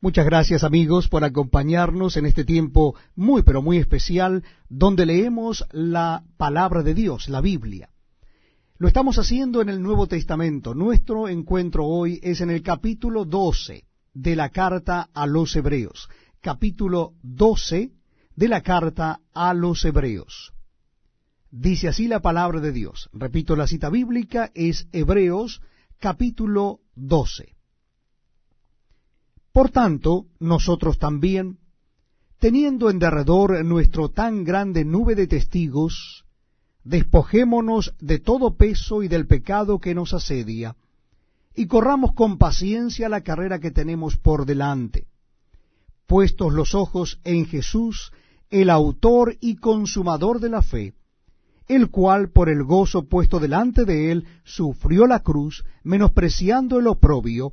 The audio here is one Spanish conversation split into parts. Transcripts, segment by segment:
Muchas gracias amigos por acompañarnos en este tiempo muy pero muy especial donde leemos la palabra de Dios, la Biblia. Lo estamos haciendo en el Nuevo Testamento. Nuestro encuentro hoy es en el capítulo 12 de la carta a los Hebreos. Capítulo 12 de la carta a los Hebreos. Dice así la palabra de Dios. Repito, la cita bíblica es Hebreos capítulo 12. Por tanto, nosotros también, teniendo en derredor nuestro tan grande nube de testigos, despojémonos de todo peso y del pecado que nos asedia, y corramos con paciencia la carrera que tenemos por delante, puestos los ojos en Jesús, el autor y consumador de la fe, el cual por el gozo puesto delante de él sufrió la cruz, menospreciando el oprobio,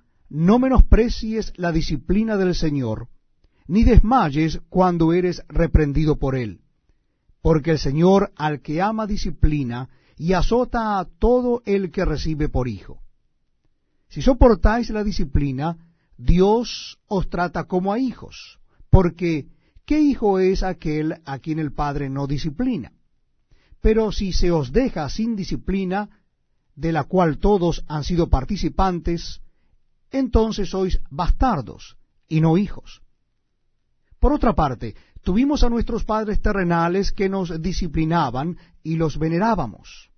no menosprecies la disciplina del Señor, ni desmayes cuando eres reprendido por Él, porque el Señor al que ama disciplina y azota a todo el que recibe por hijo. Si soportáis la disciplina, Dios os trata como a hijos, porque ¿qué hijo es aquel a quien el Padre no disciplina? Pero si se os deja sin disciplina, de la cual todos han sido participantes, entonces sois bastardos y no hijos. Por otra parte, tuvimos a nuestros padres terrenales que nos disciplinaban y los venerábamos.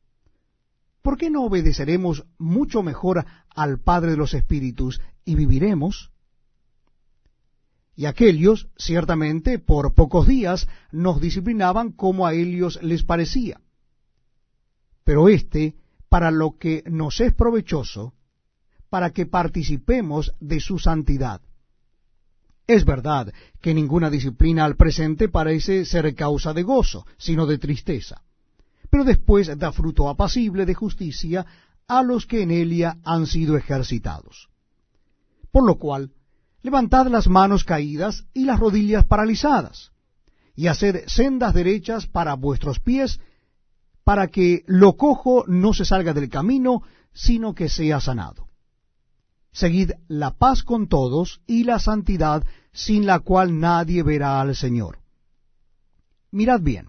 ¿Por qué no obedeceremos mucho mejor al Padre de los Espíritus y viviremos? Y aquellos, ciertamente, por pocos días nos disciplinaban como a ellos les parecía. Pero éste, para lo que nos es provechoso, para que participemos de su santidad. Es verdad que ninguna disciplina al presente parece ser causa de gozo, sino de tristeza, pero después da fruto apacible de justicia a los que en ella han sido ejercitados. Por lo cual, levantad las manos caídas y las rodillas paralizadas, y haced sendas derechas para vuestros pies, para que lo cojo no se salga del camino, sino que sea sanado. Seguid la paz con todos y la santidad, sin la cual nadie verá al Señor. Mirad bien,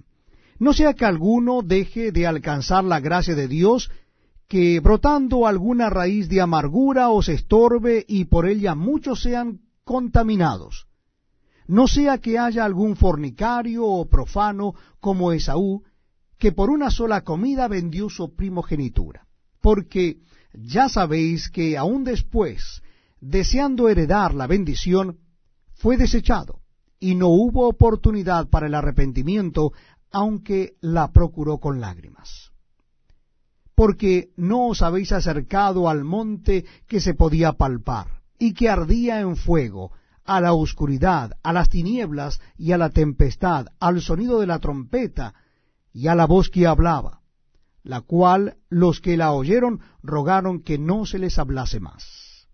no sea que alguno deje de alcanzar la gracia de Dios, que brotando alguna raíz de amargura os estorbe y por ella muchos sean contaminados. No sea que haya algún fornicario o profano como Esaú, que por una sola comida vendió su primogenitura. Porque ya sabéis que aún después, deseando heredar la bendición, fue desechado, y no hubo oportunidad para el arrepentimiento, aunque la procuró con lágrimas. Porque no os habéis acercado al monte que se podía palpar, y que ardía en fuego, a la oscuridad, a las tinieblas y a la tempestad, al sonido de la trompeta y a la voz que hablaba la cual los que la oyeron rogaron que no se les hablase más,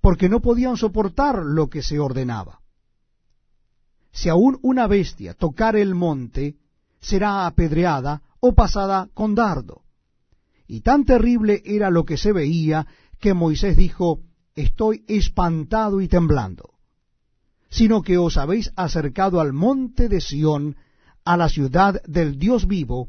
porque no podían soportar lo que se ordenaba. si aún una bestia tocare el monte, será apedreada o pasada con dardo. Y tan terrible era lo que se veía que Moisés dijo, estoy espantado y temblando, sino que os habéis acercado al monte de Sión, a la ciudad del Dios vivo,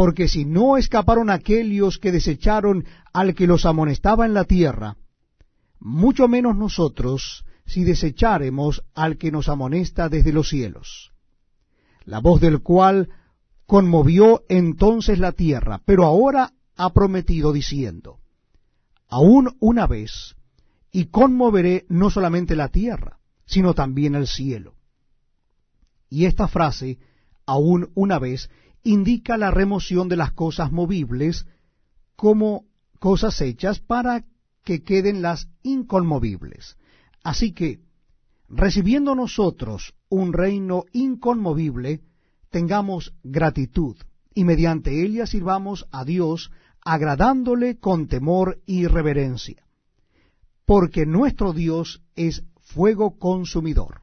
porque si no escaparon aquellos que desecharon al que los amonestaba en la tierra, mucho menos nosotros si desecháremos al que nos amonesta desde los cielos, la voz del cual conmovió entonces la tierra, pero ahora ha prometido diciendo, aún una vez, y conmoveré no solamente la tierra, sino también el cielo. Y esta frase, aún una vez, indica la remoción de las cosas movibles como cosas hechas para que queden las inconmovibles. Así que, recibiendo nosotros un reino inconmovible, tengamos gratitud y mediante ella sirvamos a Dios agradándole con temor y reverencia, porque nuestro Dios es fuego consumidor.